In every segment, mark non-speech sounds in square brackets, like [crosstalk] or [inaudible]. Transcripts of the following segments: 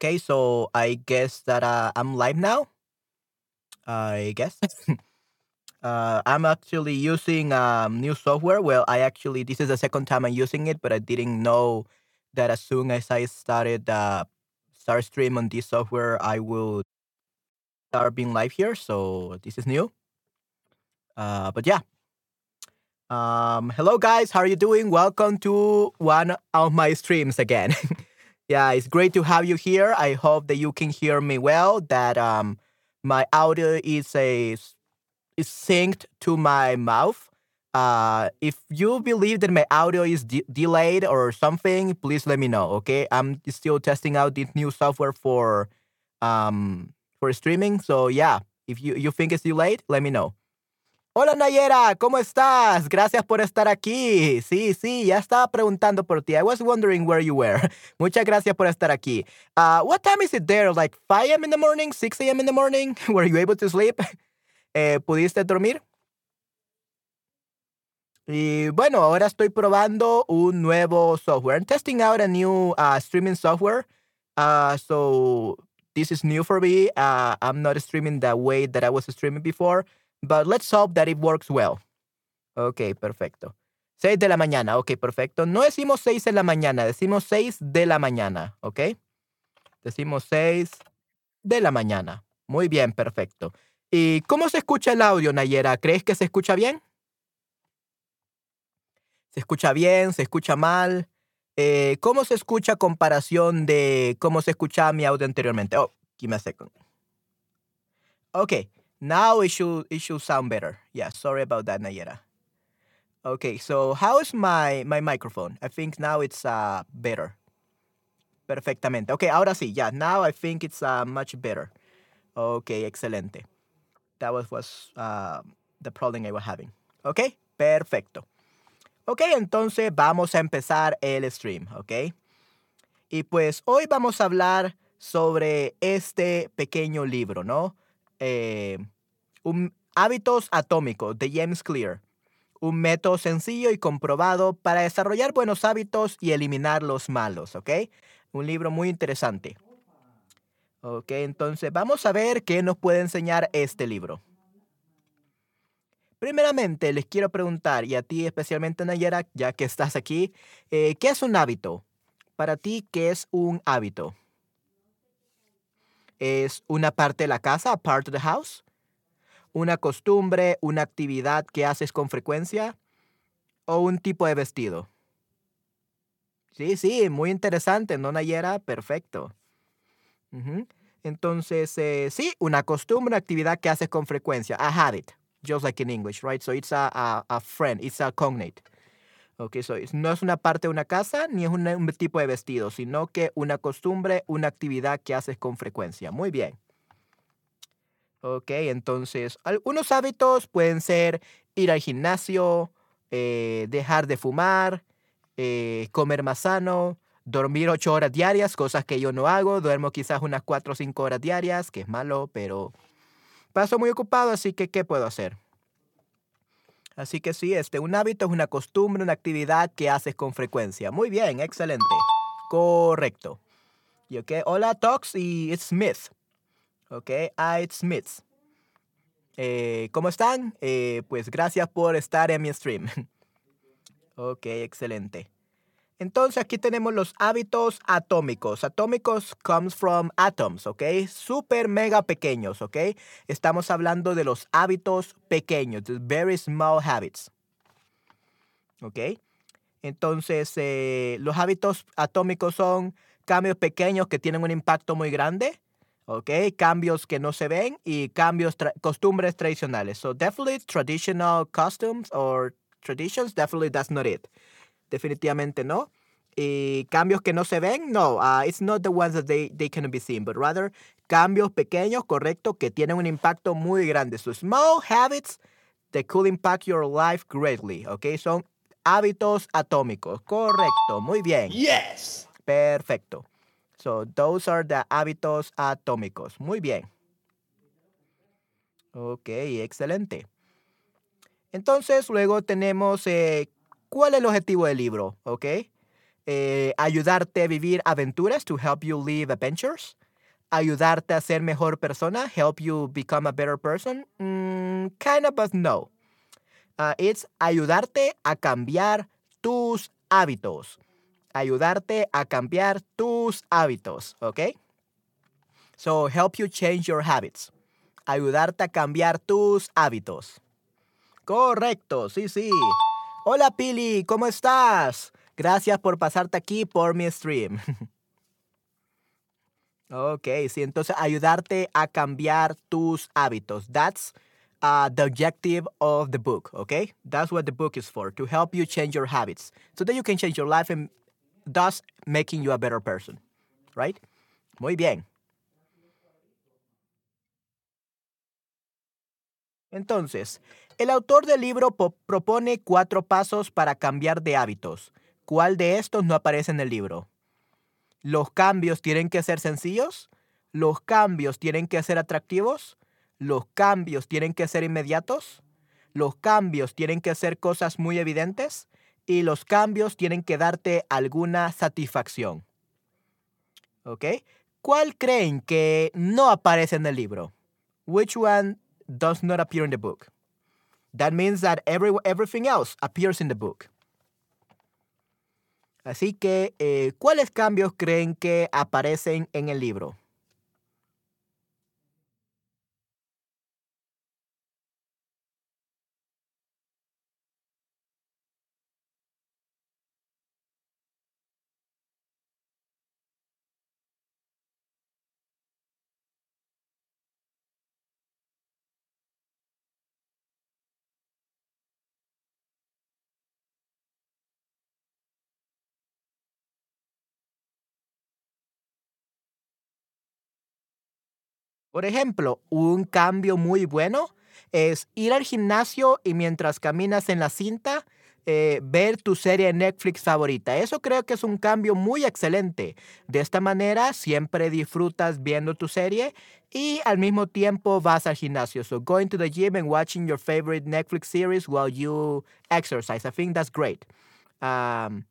Okay, so I guess that uh, I'm live now. I guess. [laughs] uh, I'm actually using um, new software. Well, I actually this is the second time I'm using it, but I didn't know that as soon as I started uh, start stream on this software, I will start being live here. So this is new. Uh, but yeah. Um, hello guys, how are you doing? Welcome to one of my streams again. [laughs] yeah, it's great to have you here. I hope that you can hear me well. That um, my audio is a is synced to my mouth. Uh, if you believe that my audio is de- delayed or something, please let me know. Okay, I'm still testing out this new software for um for streaming. So yeah, if you you think it's delayed, let me know. Hola Nayera, ¿cómo estás? Gracias por estar aquí. Sí, sí, ya estaba preguntando por ti. I was wondering where you were. [laughs] Muchas gracias por estar aquí. Uh, what time is it there? Like 5 a.m. in the morning, 6 a.m. in the morning? [laughs] Were you able to sleep? [laughs] Eh, ¿Pudiste dormir? Y bueno, ahora estoy probando un nuevo software. I'm testing out a new uh, streaming software. Uh, so this is new for me. Uh, I'm not streaming the way that I was streaming before. But let's hope that it works well. Ok, perfecto. 6 de la mañana, ok, perfecto. No decimos 6 de la mañana, decimos 6 de la mañana, ok. Decimos 6 de la mañana. Muy bien, perfecto. ¿Y cómo se escucha el audio, Nayera? ¿Crees que se escucha bien? ¿Se escucha bien? ¿Se escucha mal? Eh, ¿Cómo se escucha comparación de cómo se escuchaba mi audio anteriormente? Oh, give me a second. Ok, now it should it should sound better. Yeah, sorry about that, Nayera. Okay, so how is my my microphone? I think now it's uh better. Perfectamente. Okay, ahora sí. Yeah, now I think it's uh, much better. Okay, excelente. That was was uh, the problem I was having. Okay, perfecto. Okay, entonces vamos a empezar el stream, okay? Y pues hoy vamos a hablar sobre este pequeño libro, ¿no? Eh, un, Hábitos Atómicos de James Clear. Un método sencillo y comprobado para desarrollar buenos hábitos y eliminar los malos, ¿ok? Un libro muy interesante. Ok, entonces vamos a ver qué nos puede enseñar este libro. Primeramente, les quiero preguntar, y a ti especialmente, Nayera, ya que estás aquí, eh, ¿qué es un hábito? Para ti, ¿qué es un hábito? ¿Es una parte de la casa, a part of the house? ¿Una costumbre, una actividad que haces con frecuencia? ¿O un tipo de vestido? Sí, sí, muy interesante, ¿no, Nayera? Perfecto. Entonces, eh, sí, una costumbre, una actividad que haces con frecuencia, a habit, just like in English, right? So it's a, a friend, it's a cognate. Okay, so no es una parte de una casa ni es un tipo de vestido, sino que una costumbre, una actividad que haces con frecuencia. Muy bien. Ok, entonces, algunos hábitos pueden ser ir al gimnasio, eh, dejar de fumar, eh, comer más sano, dormir ocho horas diarias, cosas que yo no hago. Duermo quizás unas cuatro o cinco horas diarias, que es malo, pero paso muy ocupado, así que ¿qué puedo hacer? Así que sí, este, un hábito es una costumbre, una actividad que haces con frecuencia. Muy bien, excelente. Correcto. Y ok, hola Tox y it's Smith. Ok, ah, it's Smith. Eh, ¿Cómo están? Eh, pues gracias por estar en mi stream. [laughs] ok, excelente. Entonces aquí tenemos los hábitos atómicos. Atómicos comes from atoms, ¿ok? Super mega pequeños, ¿ok? Estamos hablando de los hábitos pequeños, the very small habits. ¿Ok? Entonces, eh, los hábitos atómicos son cambios pequeños que tienen un impacto muy grande, ¿ok? Cambios que no se ven y cambios, costumbres tradicionales. So definitely traditional customs or traditions, definitely that's not it. Definitivamente no. Y cambios que no se ven, no, uh, it's not the ones that they, they can be seen, but rather cambios pequeños, correcto, que tienen un impacto muy grande. So small habits that could impact your life greatly, ¿ok? Son hábitos atómicos, correcto, muy bien. Yes. Perfecto. So those are the hábitos atómicos. Muy bien. Ok, excelente. Entonces, luego tenemos eh, cuál es el objetivo del libro, ¿ok? Eh, ayudarte a vivir aventuras, to help you live adventures. Ayudarte a ser mejor persona, help you become a better person. Mm, kind of, but no. Uh, it's ayudarte a cambiar tus hábitos. Ayudarte a cambiar tus hábitos, ¿ok? So, help you change your habits. Ayudarte a cambiar tus hábitos. Correcto, sí, sí. Hola Pili, ¿cómo estás? Gracias por pasarte aquí por mi stream. [laughs] ok, sí, entonces ayudarte a cambiar tus hábitos. That's uh, the objective of the book, okay? That's what the book is for, to help you change your habits so that you can change your life and thus making you a better person, right? Muy bien. Entonces, el autor del libro propone cuatro pasos para cambiar de hábitos. ¿Cuál de estos no aparece en el libro? ¿Los cambios tienen que ser sencillos? ¿Los cambios tienen que ser atractivos? ¿Los cambios tienen que ser inmediatos? ¿Los cambios tienen que ser cosas muy evidentes? Y los cambios tienen que darte alguna satisfacción. ¿Ok? ¿Cuál creen que no aparece en el libro? Which one does not appear in the book? That means that every, everything else appears in the book. Así que, eh, ¿cuáles cambios creen que aparecen en el libro? Por ejemplo, un cambio muy bueno es ir al gimnasio y mientras caminas en la cinta, eh, ver tu serie Netflix favorita. Eso creo que es un cambio muy excelente. De esta manera siempre disfrutas viendo tu serie y al mismo tiempo vas al gimnasio. So going to the gym and watching your favorite Netflix series while you exercise. I think that's great. Um,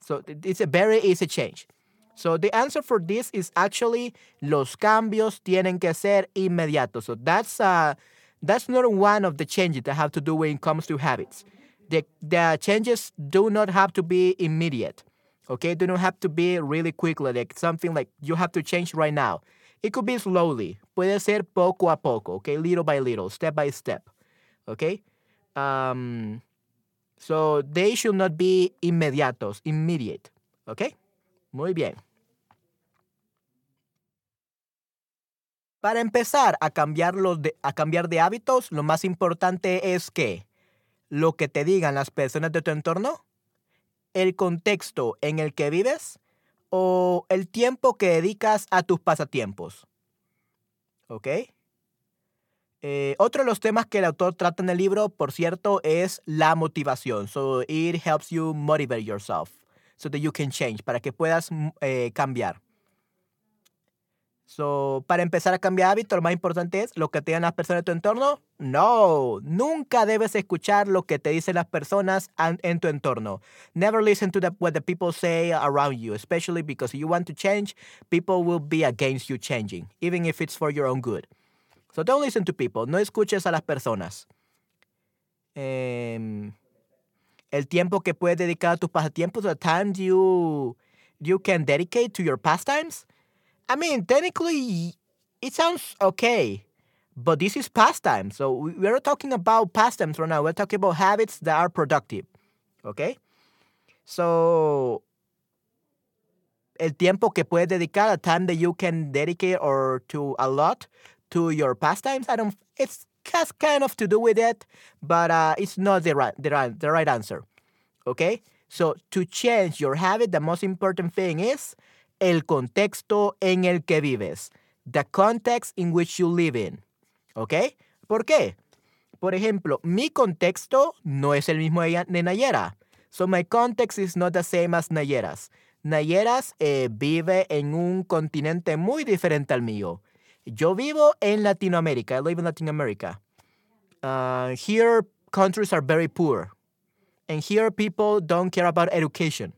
so it's a very easy change. So the answer for this is actually los cambios tienen que ser inmediatos. So that's uh, that's not one of the changes that have to do when it comes to habits. The, the changes do not have to be immediate. Okay, do not have to be really quickly, like something like you have to change right now. It could be slowly. Puede ser poco a poco, okay, little by little, step by step. Okay? Um, so they should not be inmediatos, immediate. Okay? Muy bien. Para empezar a cambiar, de, a cambiar de hábitos, lo más importante es que lo que te digan las personas de tu entorno, el contexto en el que vives o el tiempo que dedicas a tus pasatiempos. ¿Ok? Eh, otro de los temas que el autor trata en el libro, por cierto, es la motivación. So it helps you motivate yourself so that you can change, para que puedas mm, eh, cambiar. So, para empezar a cambiar hábitos, lo más importante es lo que te digan las personas de tu entorno. No, nunca debes escuchar lo que te dicen las personas en tu entorno. Never listen to what the people say around you, especially because you want to change, people will be against you changing, even if it's for your own good. So don't listen to people. No escuches a las personas. Eh, el tiempo que puedes dedicar a tus pasatiempos, the time you, you can dedicate to your pastimes. I mean, technically, it sounds okay, but this is pastime. So we're not talking about pastimes right now. We're talking about habits that are productive. Okay? So, el tiempo que puedes dedicar, a time that you can dedicate or to a lot to your pastimes, I don't, it's has kind of to do with it, but uh, it's not the right, the right, the right answer. Okay? So to change your habit, the most important thing is el contexto en el que vives. The context in which you live in. ¿Ok? ¿Por qué? Por ejemplo, mi contexto no es el mismo de Nayera. So my context is not the same as Nayeras. Nayeras eh, vive en un continente muy diferente al mío. Yo vivo en Latinoamérica. I live in Latin America. Uh, here, countries are very poor. And here, people don't care about education.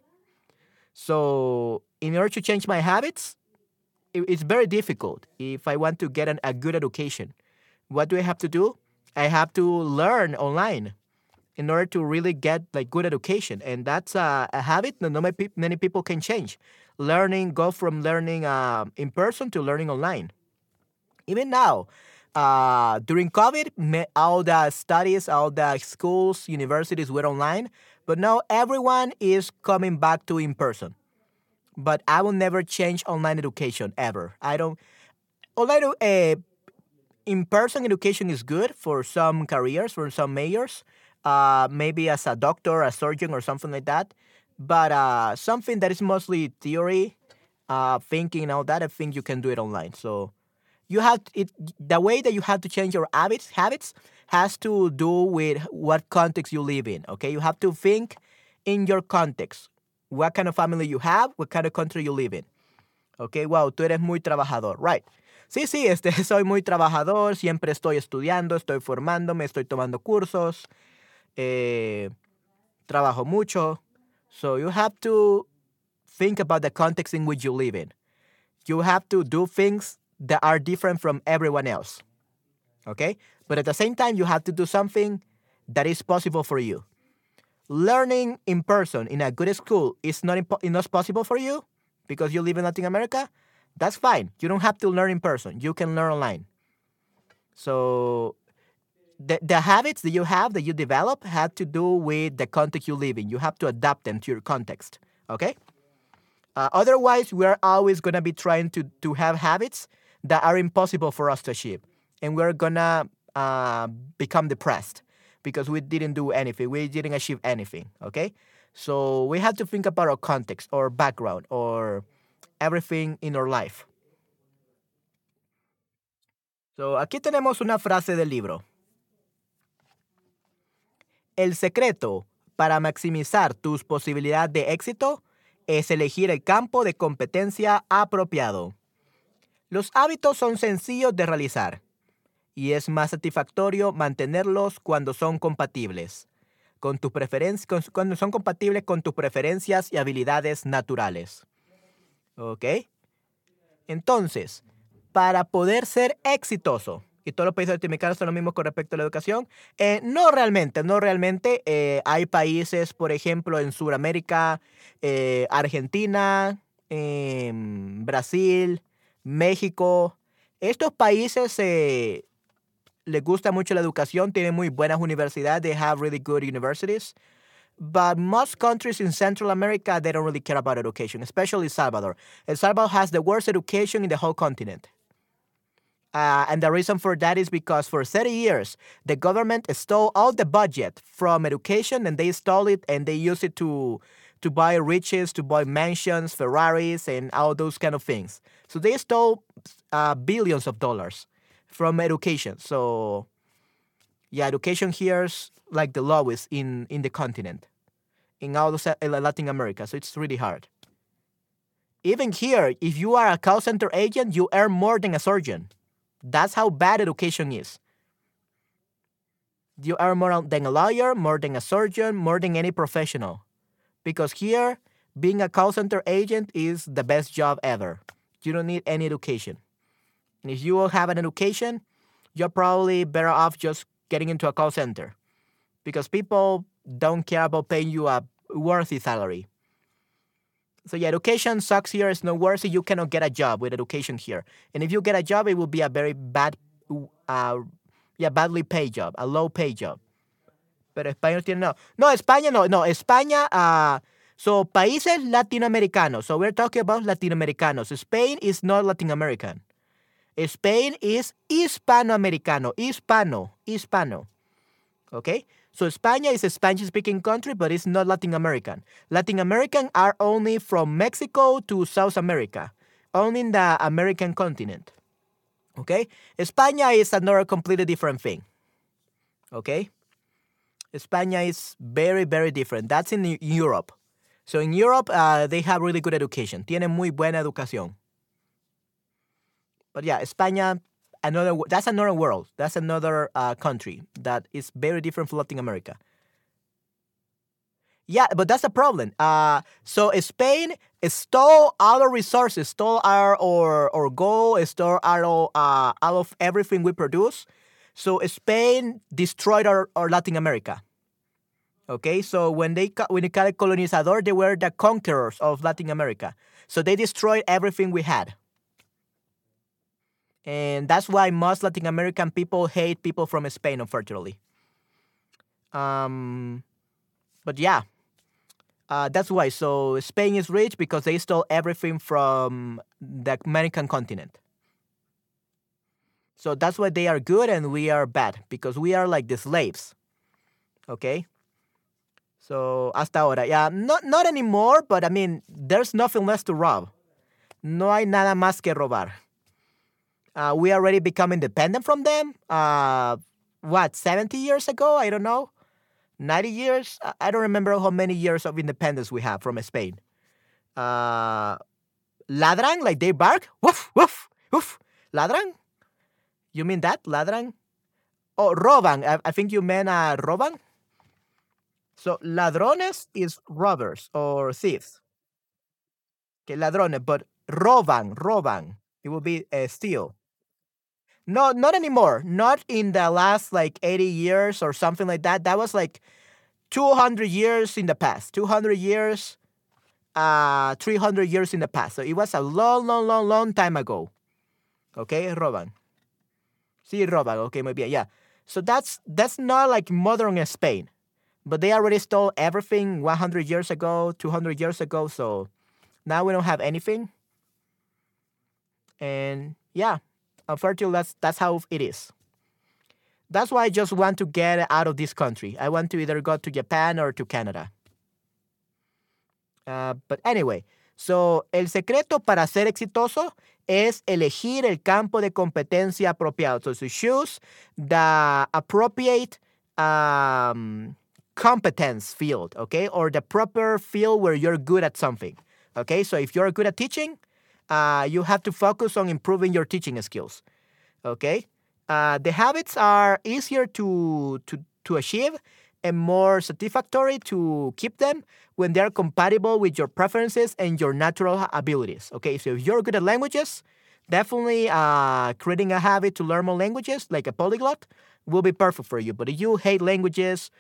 So, in order to change my habits, it- it's very difficult if I want to get an, a good education. What do I have to do? I have to learn online in order to really get like good education, and that's a, a habit that not many, many people can change. Learning, go from learning uh, in person to learning online. Even now, uh, during COVID, all the studies, all the schools, universities were online, but now everyone is coming back to in person. But I will never change online education ever. I don't. Online uh, in person education is good for some careers, for some majors, uh, maybe as a doctor, a surgeon, or something like that. But uh, something that is mostly theory, uh, thinking, and all that, I think you can do it online. So you have it. The way that you have to change your habits habits has to do with what context you live in. Okay, you have to think in your context. What kind of family you have, what kind of country you live in. Ok, wow, tú eres muy trabajador, right. Sí, sí, este, [laughs] soy muy trabajador, siempre estoy estudiando, estoy formándome, estoy tomando cursos, eh, trabajo mucho. So you have to think about the context in which you live in. You have to do things that are different from everyone else. Okay? But at the same time, you have to do something that is possible for you. Learning in person in a good school is not, impo- not possible for you because you live in Latin America. That's fine. You don't have to learn in person. You can learn online. So the, the habits that you have that you develop have to do with the context you live in. You have to adapt them to your context. Okay? Uh, otherwise, we're always going to be trying to, to have habits that are impossible for us to achieve. And we're going to uh, become depressed because we didn't do anything. We didn't achieve anything. Okay? So we have to think about our context or background or everything in our life. So aquí tenemos una frase del libro. El secreto para maximizar tus posibilidades de éxito es elegir el campo de competencia apropiado. Los hábitos son sencillos de realizar y es más satisfactorio mantenerlos cuando son compatibles con tus cuando son compatibles con tus preferencias y habilidades naturales. ¿Ok? Entonces, para poder ser exitoso, y todos los países latinoamericanos son los mismos con respecto a la educación, eh, no realmente, no realmente. eh, hay países, por ejemplo, en Sudamérica, eh, Argentina, em, Brasil, México. Estos países les gusta mucho la educación, tienen muy buenas universidades, they have really good universities. But most countries in Central America, they don't really care about education, especially Salvador. El Salvador has the worst education in the whole continent. Uh, and the reason for that is because for 30 years, the government stole all the budget from education and they stole it and they use it to, to buy riches, to buy mansions, Ferraris, and all those kind of things. So they stole uh, billions of dollars from education. So, yeah, education here is like the lowest in, in the continent, in all of uh, Latin America. So it's really hard. Even here, if you are a call center agent, you earn more than a surgeon. That's how bad education is. You earn more than a lawyer, more than a surgeon, more than any professional. Because here, being a call center agent is the best job ever. You don't need any education. And if you will have an education, you're probably better off just getting into a call center. Because people don't care about paying you a worthy salary. So yeah, education sucks here. It's not worthy. You cannot get a job with education here. And if you get a job, it will be a very bad, uh, yeah, badly paid job, a low paid job. Pero España no tiene no. No, España no, no, España, uh, so países latinoamericanos. So we're talking about latinoamericanos. Spain is not Latin American. Spain is Hispanoamericano, Hispano, Hispano. Okay? So España is a Spanish speaking country, but it's not Latin American. Latin American are only from Mexico to South America, only in the American continent. Okay? España is another completely different thing. Okay? España is very, very different. That's in Europe. So in Europe, uh, they have really good education. Tienen muy buena educación. But yeah, España, another that's another world. That's another uh, country that is very different from Latin America. Yeah, but that's the problem. Uh, so Spain stole our resources, stole our our, our gold, stole our uh, all of everything we produce. So Spain destroyed our, our Latin America. Okay, so when they when they called colonizador, they were the conquerors of Latin America. So they destroyed everything we had. And that's why most Latin American people hate people from Spain, unfortunately. Um, but yeah, uh, that's why. So Spain is rich because they stole everything from the American continent. So that's why they are good and we are bad because we are like the slaves. Okay? So hasta ahora, yeah, not not anymore, but I mean, there's nothing less to rob. No hay nada más que robar. Uh, we already become independent from them. Uh, what, 70 years ago? I don't know. 90 years? I don't remember how many years of independence we have from Spain. Uh, ladran, like they bark? Woof, woof, woof. Ladran? You mean that? Ladran? Oh, roban. I, I think you meant uh, roban? So ladrones is robbers or thieves. Okay, ladrones, but roban, roban. It will be uh, steal. No, not anymore. Not in the last like 80 years or something like that. That was like 200 years in the past. 200 years, uh, 300 years in the past. So it was a long, long, long, long time ago. Okay, roban. Sí, roban. Okay, muy bien. Yeah. So that's that's not like modern Spain but they already stole everything 100 years ago, 200 years ago. So now we don't have anything. And yeah, unfortunately, that's, that's how it is. That's why I just want to get out of this country. I want to either go to Japan or to Canada. Uh, but anyway, so el secreto para ser exitoso es elegir el campo de competencia apropiado. So to choose the appropriate um, competence field, okay, or the proper field where you're good at something, okay. So if you're good at teaching, uh, you have to focus on improving your teaching skills, okay. Uh, the habits are easier to to to achieve and more satisfactory to keep them when they are compatible with your preferences and your natural abilities. Okay, so if you're good at languages, definitely uh, creating a habit to learn more languages, like a polyglot, will be perfect for you. But if you hate languages,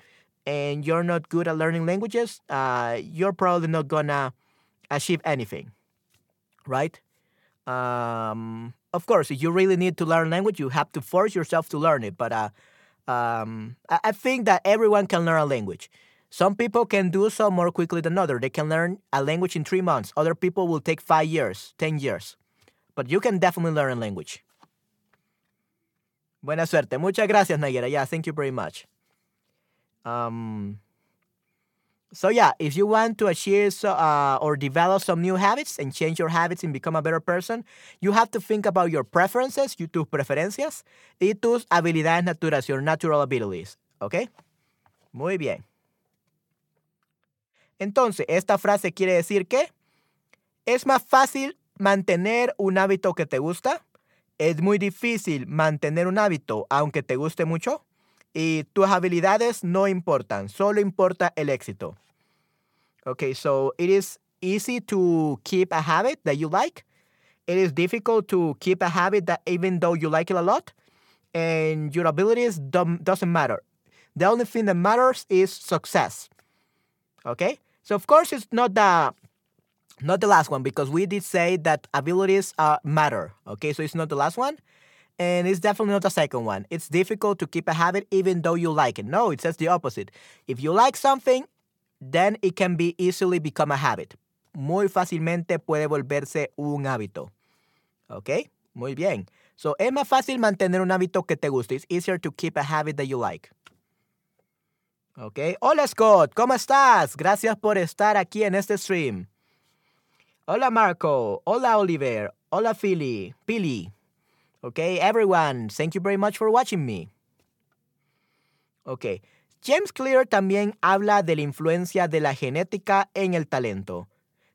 and you're not good at learning languages, uh, you're probably not gonna achieve anything, right? Um, of course, if you really need to learn language, you have to force yourself to learn it. But uh, um, I, think that everyone can learn a language. Some people can do so more quickly than others. They can learn a language in three months. Other people will take five years, ten years. But you can definitely learn a language. Buena suerte. Muchas gracias, Nayera. Yeah, thank you very much. Um, so yeah, if you want to achieve uh, or develop some new habits and change your habits and become a better person, you have to think about your preferences, tus preferencias y tus habilidades naturales, your natural abilities. ¿Ok? Muy bien. Entonces, esta frase quiere decir que es más fácil mantener un hábito que te gusta. Es muy difícil mantener un hábito aunque te guste mucho. Y tus habilidades no importan, solo importa el éxito. Okay, so it is easy to keep a habit that you like. It is difficult to keep a habit that even though you like it a lot, and your abilities don't, doesn't matter. The only thing that matters is success. Okay, so of course it's not the not the last one because we did say that abilities uh, matter. Okay, so it's not the last one. And it's definitely not the second one. It's difficult to keep a habit even though you like it. No, it says the opposite. If you like something, then it can be easily become a habit. Muy fácilmente puede volverse un hábito. ¿Ok? Muy bien. So, es más fácil mantener un hábito que te guste. It's easier to keep a habit that you like. ¿Ok? Hola Scott, ¿cómo estás? Gracias por estar aquí en este stream. Hola Marco. Hola Oliver. Hola Philly. Pili. Okay, everyone, thank you very much for watching me. Ok, James Clear también habla de la influencia de la genética en el talento.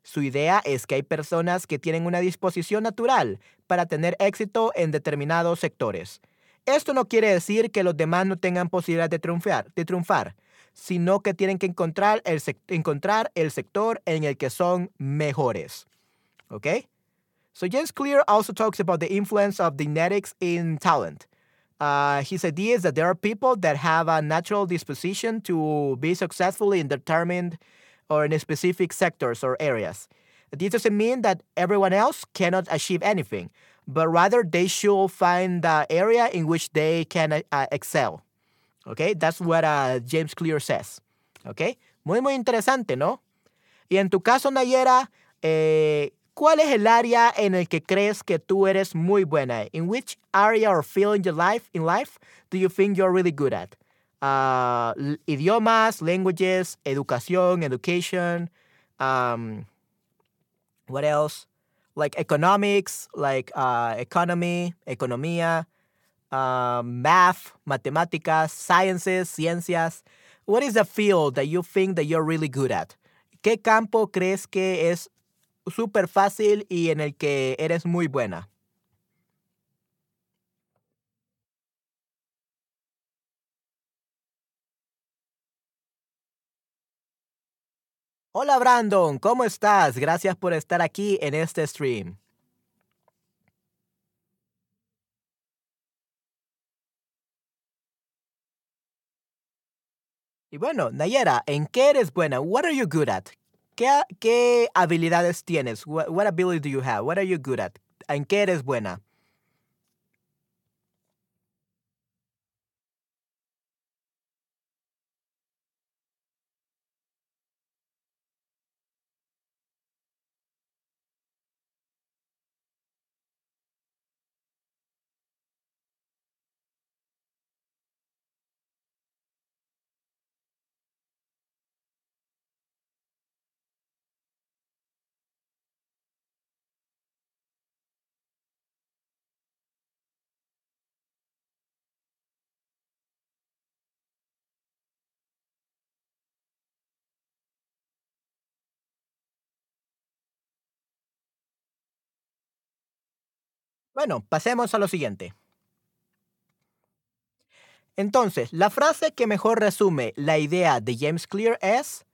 Su idea es que hay personas que tienen una disposición natural para tener éxito en determinados sectores. Esto no quiere decir que los demás no tengan posibilidad de triunfar, de triunfar. sino que tienen que encontrar el, encontrar el sector en el que son mejores. Okay? So James Clear also talks about the influence of genetics in talent. Uh, his idea is that there are people that have a natural disposition to be successful in determined or in specific sectors or areas. This doesn't mean that everyone else cannot achieve anything, but rather they should find the area in which they can uh, excel. Okay, that's what uh, James Clear says. Okay, muy, muy interesante, ¿no? Y en tu caso, Nayera, eh, ¿Cuál es el área en el que crees que tú eres muy buena? In which area or field in your life, in life do you think you're really good at? Uh, idiomas, languages, educación, education. Um, what else? Like economics, like uh, economy, economía, uh, math, matemáticas, sciences, ciencias. What is the field that you think that you're really good at? ¿Qué campo crees que es súper fácil y en el que eres muy buena. Hola Brandon, ¿cómo estás? Gracias por estar aquí en este stream. Y bueno, Nayera, ¿en qué eres buena? What are you good at? ¿Qué, habilidades tienes? What, what ability do you have? What are you good at? ¿En qué eres buena? Bueno, pasemos a lo siguiente. Entonces, la frase que mejor resume la idea de James Clear es,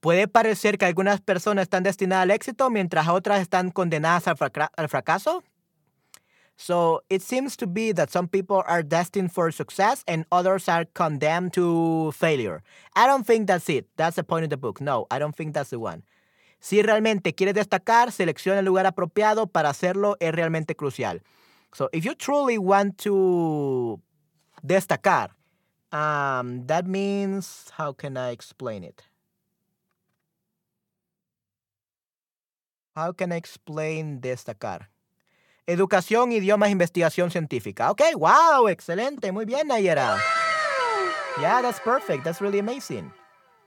puede parecer que algunas personas están destinadas al éxito mientras otras están condenadas al, fracaso. So, it seems to be that some people are destined for success and others are condemned to failure. I don't think that's it. That's the point of the book. No, I don't think that's the one. Si realmente quieres destacar, selecciona el lugar apropiado para hacerlo, es realmente crucial. So, if you truly want to destacar, um, that means, how can I explain it? How can I explain destacar? Educación, idiomas, investigación científica. Okay, wow, excelente, muy bien, Nayera. Yeah, that's perfect. That's really amazing.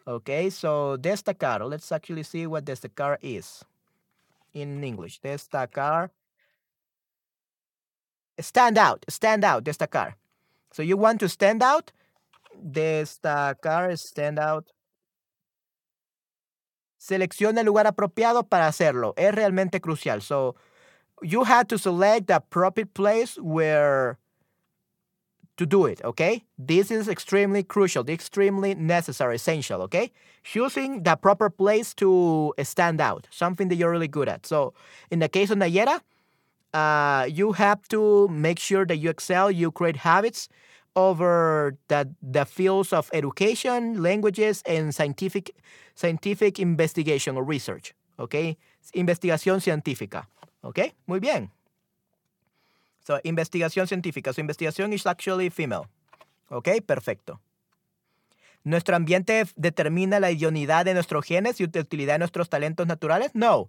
Okay, so destacar. Let's actually see what destacar is in English. Destacar. Stand out. Stand out. Destacar. So you want to stand out? Destacar, stand out. Selecciona el lugar apropiado para hacerlo. Es realmente crucial. So you have to select the appropriate place where to do it, okay? This is extremely crucial, extremely necessary, essential, okay? Choosing the proper place to stand out, something that you're really good at. So, in the case of Nayera, uh, you have to make sure that you excel, you create habits over the, the fields of education, languages, and scientific, scientific investigation or research, okay? Investigación científica, okay? Muy bien. So, investigación científica. Su investigación is actually female. Ok, perfecto. ¿Nuestro ambiente determina la idoneidad de nuestros genes y utilidad de nuestros talentos naturales? No.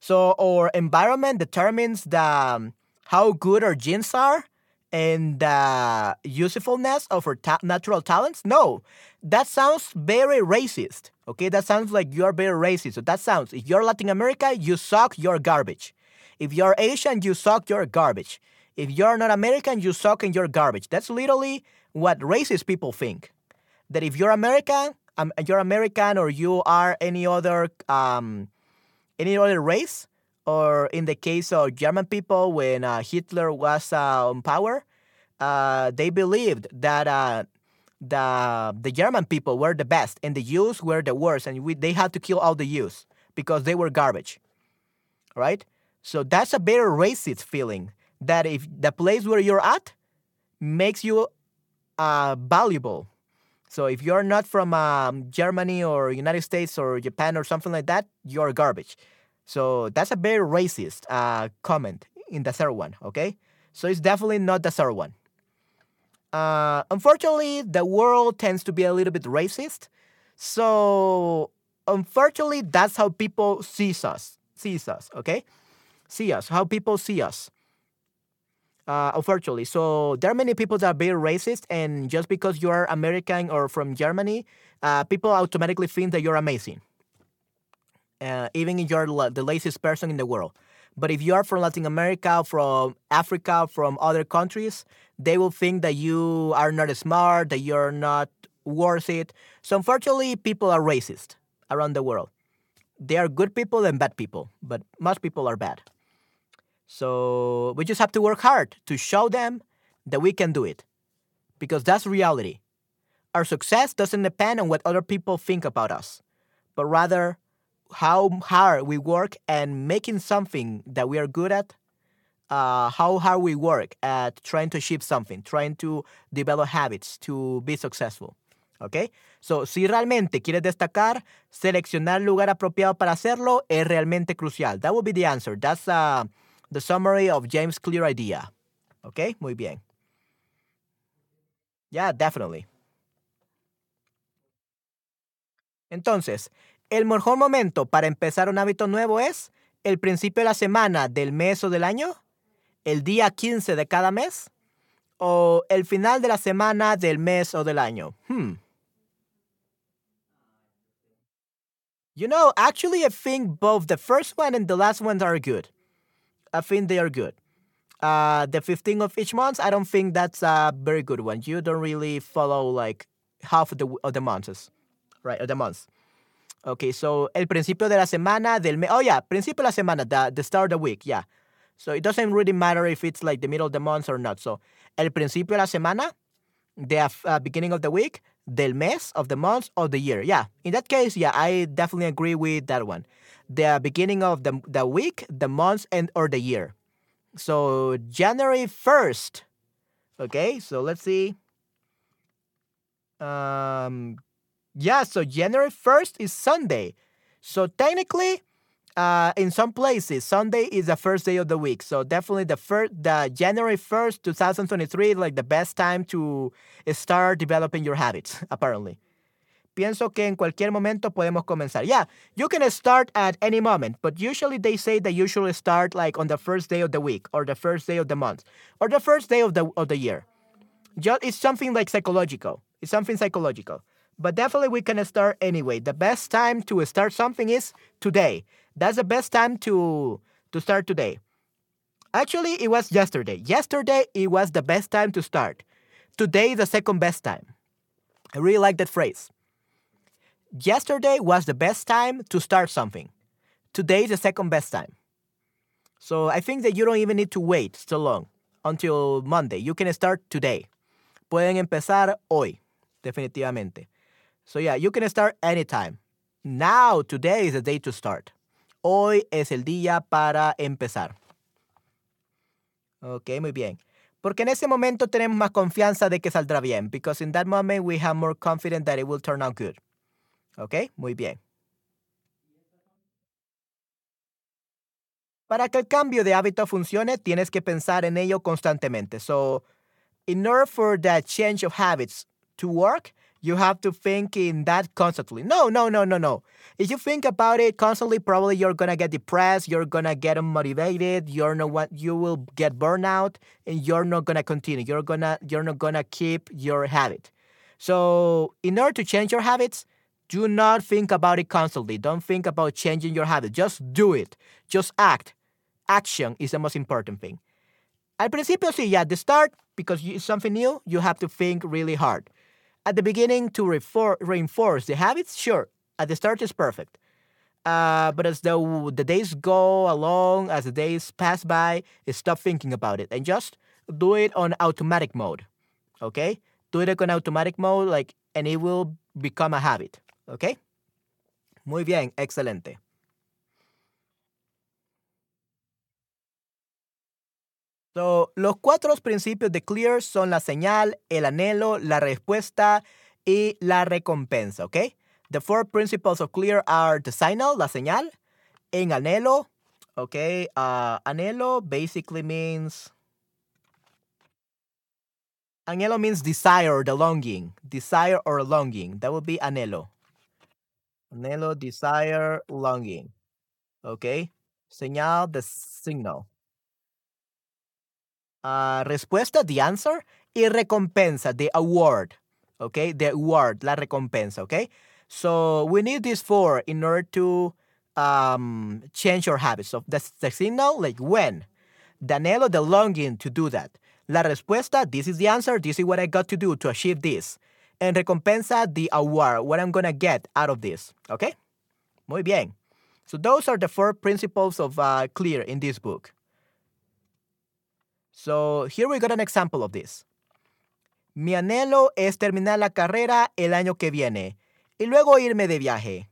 So, our environment determines the, um, how good our genes are and the usefulness of our ta natural talents? No. That sounds very racist. Okay, that sounds like you're very racist. So that sounds, if you're Latin America, you suck, you're garbage. If you're Asian, you suck, you're garbage. If you're not American, you suck and you're garbage. That's literally what racist people think. That if you're American, um, you're American or you are any other um, any other race, or in the case of German people, when uh, Hitler was uh, on power, uh, they believed that uh, the the German people were the best and the Jews were the worst, and we, they had to kill all the Jews because they were garbage, right? So that's a very racist feeling that if the place where you're at makes you uh, valuable. So if you're not from um, Germany or United States or Japan or something like that, you're garbage. So that's a very racist uh, comment in the third one, okay? So it's definitely not the third one. Uh, unfortunately, the world tends to be a little bit racist. So unfortunately, that's how people sees us. Sees us, okay? See us, how people see us. Uh, unfortunately, so there are many people that are very racist, and just because you are American or from Germany, uh, people automatically think that you're amazing, uh, even if you're the laziest person in the world. But if you are from Latin America, from Africa, from other countries, they will think that you are not smart, that you're not worth it. So unfortunately, people are racist around the world. There are good people and bad people, but most people are bad. So we just have to work hard to show them that we can do it because that's reality. Our success doesn't depend on what other people think about us, but rather how hard we work and making something that we are good at, uh, how hard we work at trying to achieve something, trying to develop habits to be successful. Okay? So, si realmente quieres destacar, seleccionar el lugar apropiado para hacerlo es realmente crucial. That would be the answer. That's uh, the summary of James' clear idea. ¿Ok? Muy bien. Yeah, definitely. Entonces, el mejor momento para empezar un hábito nuevo es el principio de la semana, del mes o del año, el día 15 de cada mes o el final de la semana del mes o del año. Hmm. You know, actually, I think both the first one and the last ones are good. I think they are good. Uh, the 15th of each month, I don't think that's a very good one. You don't really follow like half of the of the months, right? Of the months. Okay, so el principio de la semana del mes. Oh yeah, principio de la semana, the, the start of the week, yeah. So it doesn't really matter if it's like the middle of the month or not. So el principio de la semana, the uh, beginning of the week, del mes, of the month, of the year. Yeah, in that case, yeah, I definitely agree with that one. The beginning of the, the week, the month, and or the year. So January 1st. Okay, so let's see. Um, yeah, so January 1st is Sunday. So technically, uh, in some places, Sunday is the first day of the week. So definitely the first, the January 1st, 2023, is like the best time to start developing your habits, [laughs] apparently. Pienso que en cualquier momento podemos comenzar. Yeah, you can start at any moment, but usually they say that you should start like on the first day of the week or the first day of the month or the first day of the of the year. Just, it's something like psychological. It's something psychological. But definitely we can start anyway. The best time to start something is today. That's the best time to to start today. Actually, it was yesterday. Yesterday it was the best time to start. Today is the second best time. I really like that phrase. Yesterday was the best time to start something. Today is the second best time. So I think that you don't even need to wait so long until Monday. You can start today. Pueden empezar hoy, definitivamente. So yeah, you can start anytime. Now, today is the day to start. Hoy es el día para empezar. Ok, muy bien. Porque en ese momento tenemos más confianza de que saldrá bien. Because in that moment we have more confidence that it will turn out good. Ok, muy bien. Para que el cambio de hábito funcione, tienes que pensar en ello constantemente. So, in order for that change of habits to work, you have to think in that constantly. No, no, no, no, no. If you think about it constantly, probably you're gonna get depressed, you're gonna get unmotivated, you're not what you will get burnout, and you're not gonna continue. You're gonna you're not gonna keep your habit. So in order to change your habits, do not think about it constantly. Don't think about changing your habit. Just do it. Just act. Action is the most important thing. Al principio, sí, yeah, at the start, because it's something new, you have to think really hard. At the beginning, to refor- reinforce the habits, sure. At the start, is perfect. Uh, but as the, the days go along, as the days pass by, stop thinking about it and just do it on automatic mode. Okay? do it on automatic mode, like, and it will become a habit. Okay? Muy bien, excelente. So, los cuatro principios de CLEAR son la señal, el anhelo, la respuesta y la recompensa, ¿ok? The four principles of CLEAR are the signal, la señal, en anhelo, ¿ok? Uh, anhelo basically means... Anhelo means desire, the longing. Desire or longing. That would be anhelo. Anhelo, desire, longing. Okay. Señal, the signal. Uh, respuesta, the answer. Y recompensa, the award. Okay, the award, la recompensa. Okay, so we need these four in order to um, change your habits. So that's the signal, like when. The the longing to do that. La respuesta, this is the answer. This is what I got to do to achieve this. And recompensa, the award, what I'm gonna get out of this. Okay, muy bien. So those are the four principles of uh, Clear in this book. So here we got an example of this. Mi anhelo es terminar la carrera el año que viene y luego irme de viaje.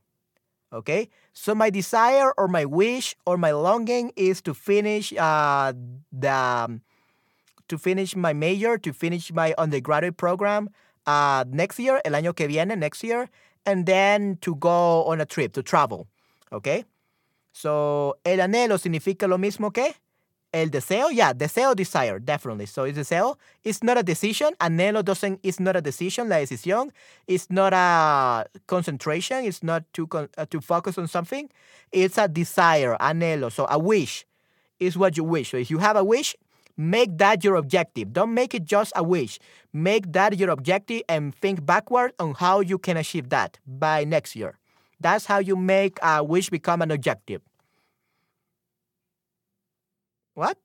Okay? So my desire or my wish or my longing is to finish uh, the to finish my major, to finish my undergraduate program uh, next year, el año que viene, next year, and then to go on a trip, to travel. Okay? So el anhelo significa lo mismo que El deseo, yeah, deseo, desire, definitely. So it's deseo. It's not a decision. Anhelo doesn't. It's not a decision. La decisión. It's not a concentration. It's not to uh, to focus on something. It's a desire, anhelo. So a wish is what you wish. So if you have a wish, make that your objective. Don't make it just a wish. Make that your objective and think backward on how you can achieve that by next year. That's how you make a wish become an objective. What?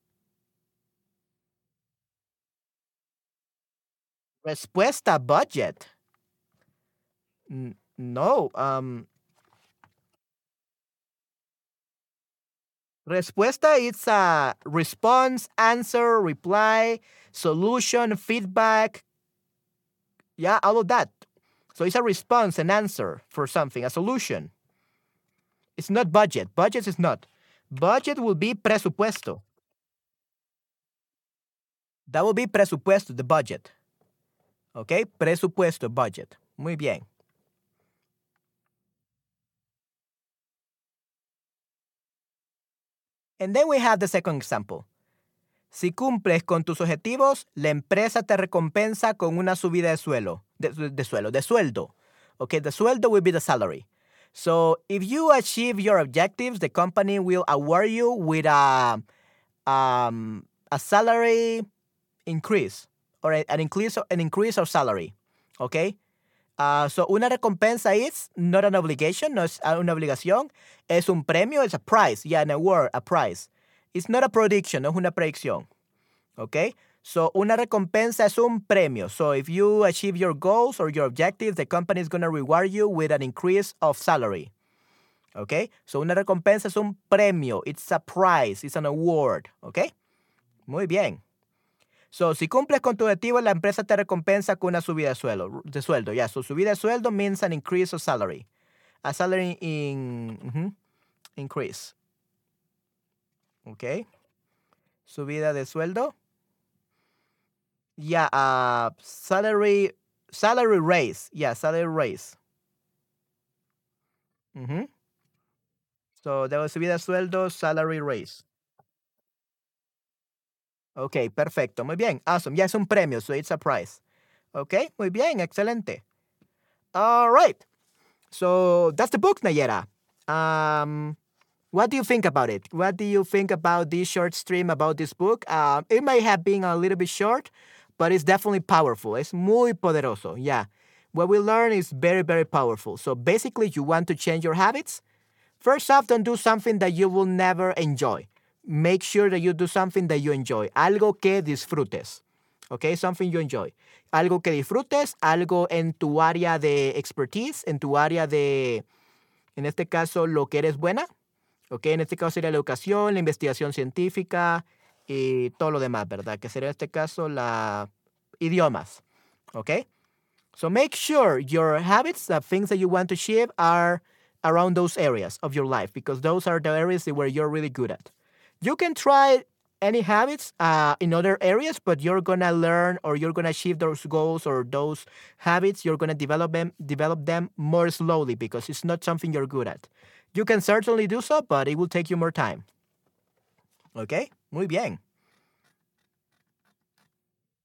Respuesta budget. N no. Um, respuesta is a response, answer, reply, solution, feedback. Yeah, all of that. So it's a response, an answer for something, a solution. It's not budget. Budget is not. Budget will be presupuesto. That will be presupuesto, the budget. Okay? Presupuesto, budget. Muy bien. And then we have the second example. Si cumples con tus objetivos, la empresa te recompensa con una subida de suelo, de, de suelo, de sueldo. Okay, the sueldo will be the salary. So if you achieve your objectives, the company will award you with a um, a salary increase or an increase an increase of salary. Okay. Uh, so una recompensa is not an obligation, no es una obligación, es un premio, it's a prize, yeah, an award, a prize. It's not a prediction, no es una predicción. Okay? So una recompensa es un premio. So if you achieve your goals or your objectives, the company is going to reward you with an increase of salary. Okay? So una recompensa es un premio, it's a prize, it's an award, okay? Muy bien. So, si cumples con tu objetivo, la empresa te recompensa con una subida de sueldo. De sueldo, yeah. So, subida de sueldo means an increase of salary. A salary in, increase. Okay. Subida de sueldo. Yeah, uh, salary, salary raise. Yeah, salary raise. Uh. So, de subida de sueldo, salary raise. Ok, perfecto, muy bien. Awesome. Ya es un premio, so it's a prize. Ok, muy bien, excelente. All right. So that's the book, Nayera. Um, what do you think about it? What do you think about this short stream about this book? Uh, it may have been a little bit short, but it's definitely powerful. It's muy poderoso. Yeah. What we learn is very, very powerful. So basically, you want to change your habits. First off, don't do something that you will never enjoy make sure that you do something that you enjoy, algo que disfrutes. Okay, something you enjoy. Algo que disfrutes, algo en tu área de expertise, en tu área de, en este caso, lo que eres buena. Okay, en este caso sería la educación, la investigación científica y todo lo demás, ¿verdad? Que sería en este caso la idiomas. Okay? So make sure your habits, the things that you want to achieve, are around those areas of your life because those are the areas where you're really good at. You can try any habits uh, in other areas, but you're gonna learn or you're gonna achieve those goals or those habits. You're gonna develop them, develop them more slowly because it's not something you're good at. You can certainly do so, but it will take you more time. Okay, muy bien.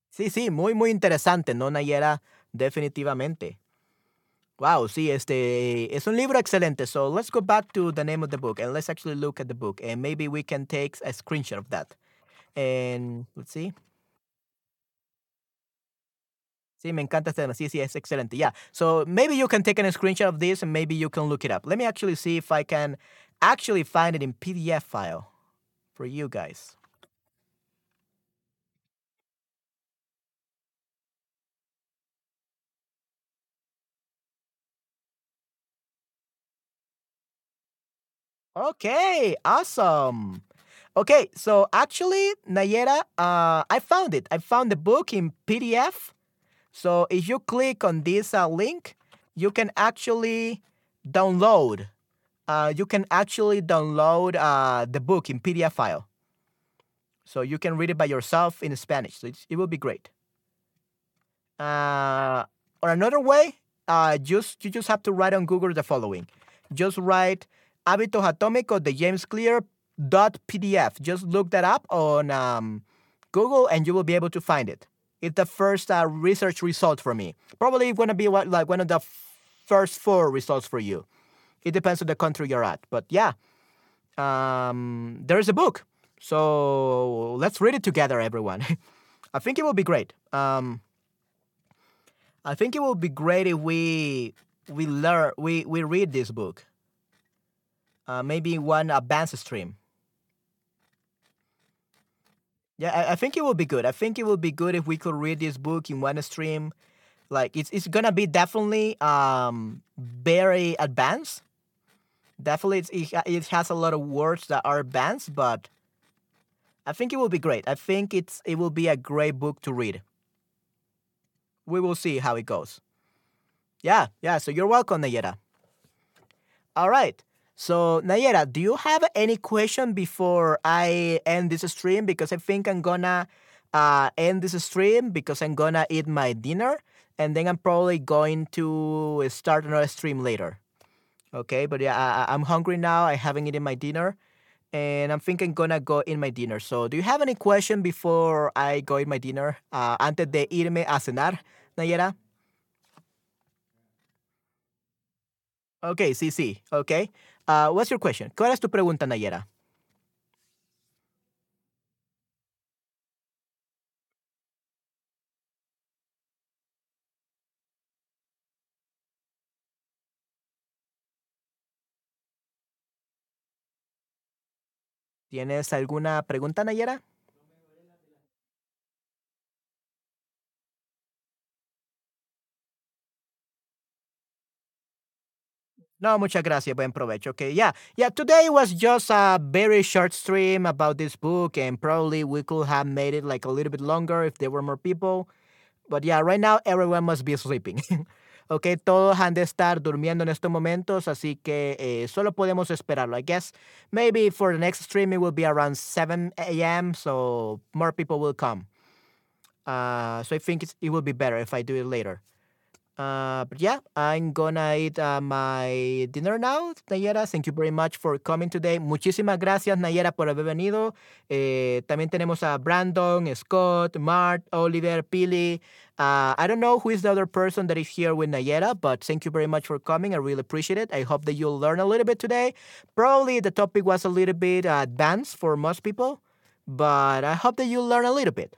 Sí, sí, muy, muy interesante, ¿no, Nayera? Definitivamente. Wow, sí, este es un libro excelente. So let's go back to the name of the book and let's actually look at the book and maybe we can take a screenshot of that. And let's see. Sí, me encanta este tema. Sí, sí, es excelente. Yeah. So maybe you can take a screenshot of this and maybe you can look it up. Let me actually see if I can actually find it in PDF file for you guys. Okay, awesome. Okay, so actually, Nayera, uh, I found it. I found the book in PDF. So if you click on this uh, link, you can actually download. Uh, you can actually download uh, the book in PDF file. So you can read it by yourself in Spanish. So it will be great. Uh, or another way, uh, just you just have to write on Google the following. Just write Hábitos Atómicos de James Clear dot PDF. Just look that up on um, Google and you will be able to find it. It's the first uh, research result for me. Probably going to be what, like one of the first four results for you. It depends on the country you're at. But yeah, um, there is a book. So let's read it together, everyone. [laughs] I think it will be great. Um, I think it will be great if we we learn we we read this book. Uh, maybe one advanced stream. Yeah, I, I, think it will be good. I think it will be good if we could read this book in one stream. Like it's it's gonna be definitely um very advanced. Definitely, it it has a lot of words that are advanced, but I think it will be great. I think it's it will be a great book to read. We will see how it goes. Yeah, yeah. So you're welcome, Nayera. All right. So, Nayera, do you have any question before I end this stream? Because I think I'm gonna uh, end this stream because I'm gonna eat my dinner and then I'm probably going to start another stream later. Okay, but yeah, I, I'm hungry now. I haven't eaten my dinner and I'm thinking gonna go eat my dinner. So, do you have any question before I go eat my dinner? Uh, antes de irme a cenar, Nayera? Okay, sí, sí. Okay. Uh, what's your question? ¿Cuál es tu pregunta, Nayera? ¿Tienes alguna pregunta, Nayera? No, muchas gracias. Buen provecho. Okay, yeah. Yeah, today was just a very short stream about this book, and probably we could have made it like a little bit longer if there were more people. But yeah, right now everyone must be [laughs] sleeping. okay, todos han de estar durmiendo en estos momentos, así que eh, solo podemos esperarlo. I guess maybe for the next stream it will be around 7 a.m., so more people will come. Uh, so I think it will be better if I do it later. Uh, but yeah, I'm gonna eat uh, my dinner now, Nayera. Thank you very much for coming today. Muchísimas gracias, Nayera, por haber venido. Eh, también tenemos a Brandon, Scott, Mart, Oliver, Pili. Uh, I don't know who is the other person that is here with Nayera, but thank you very much for coming. I really appreciate it. I hope that you'll learn a little bit today. Probably the topic was a little bit advanced for most people, but I hope that you'll learn a little bit.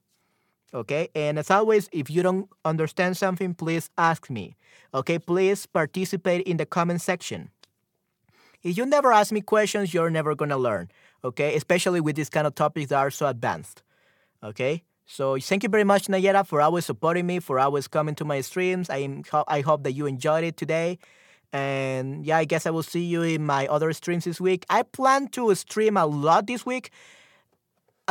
Okay. And as always, if you don't understand something, please ask me. Okay. Please participate in the comment section. If you never ask me questions, you're never going to learn. Okay. Especially with these kind of topics that are so advanced. Okay. So thank you very much, Nayera, for always supporting me, for always coming to my streams. I, I hope that you enjoyed it today. And yeah, I guess I will see you in my other streams this week. I plan to stream a lot this week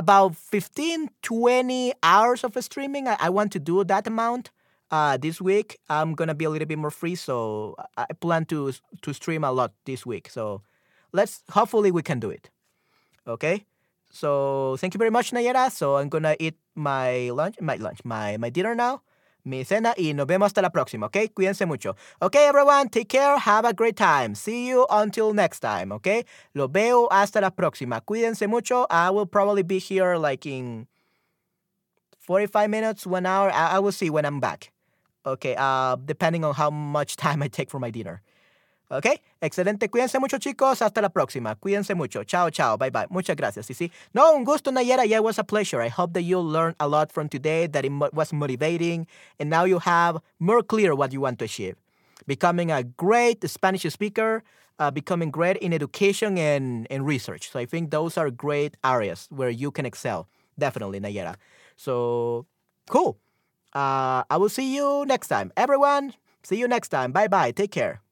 about 15, 20 hours of streaming. I, I want to do that amount. Uh, this week I'm gonna be a little bit more free, so I plan to to stream a lot this week. So let's hopefully we can do it. Okay. So thank you very much, Nayera. So I'm gonna eat my lunch, my lunch, my my dinner now, mi cena, y nos vemos hasta la próxima. Okay. Cuídense mucho. Okay, everyone. Take care. Have a great time. See you until next time. Okay. Lo veo hasta la próxima. Cuídense mucho. I will probably be here like in 45 minutes, one hour. I, I will see when I'm back. Okay. Uh, depending on how much [laughs] time I take for my dinner. ¿Ok? Excelente. Cuídense mucho, chicos. Hasta la próxima. Cuídense mucho. Chao, chao. Bye, bye. Muchas gracias. Sí, sí. No, un gusto, Nayera. Yeah, it was a pleasure. I hope that you learned a lot from today, that it was motivating, and now you have more clear what you want to achieve. Becoming a great Spanish speaker, uh, becoming great in education and, and research. So I think those are great areas where you can excel. Definitely, Nayera. So, cool. Uh, I will see you next time. Everyone, see you next time. Bye bye. Take care.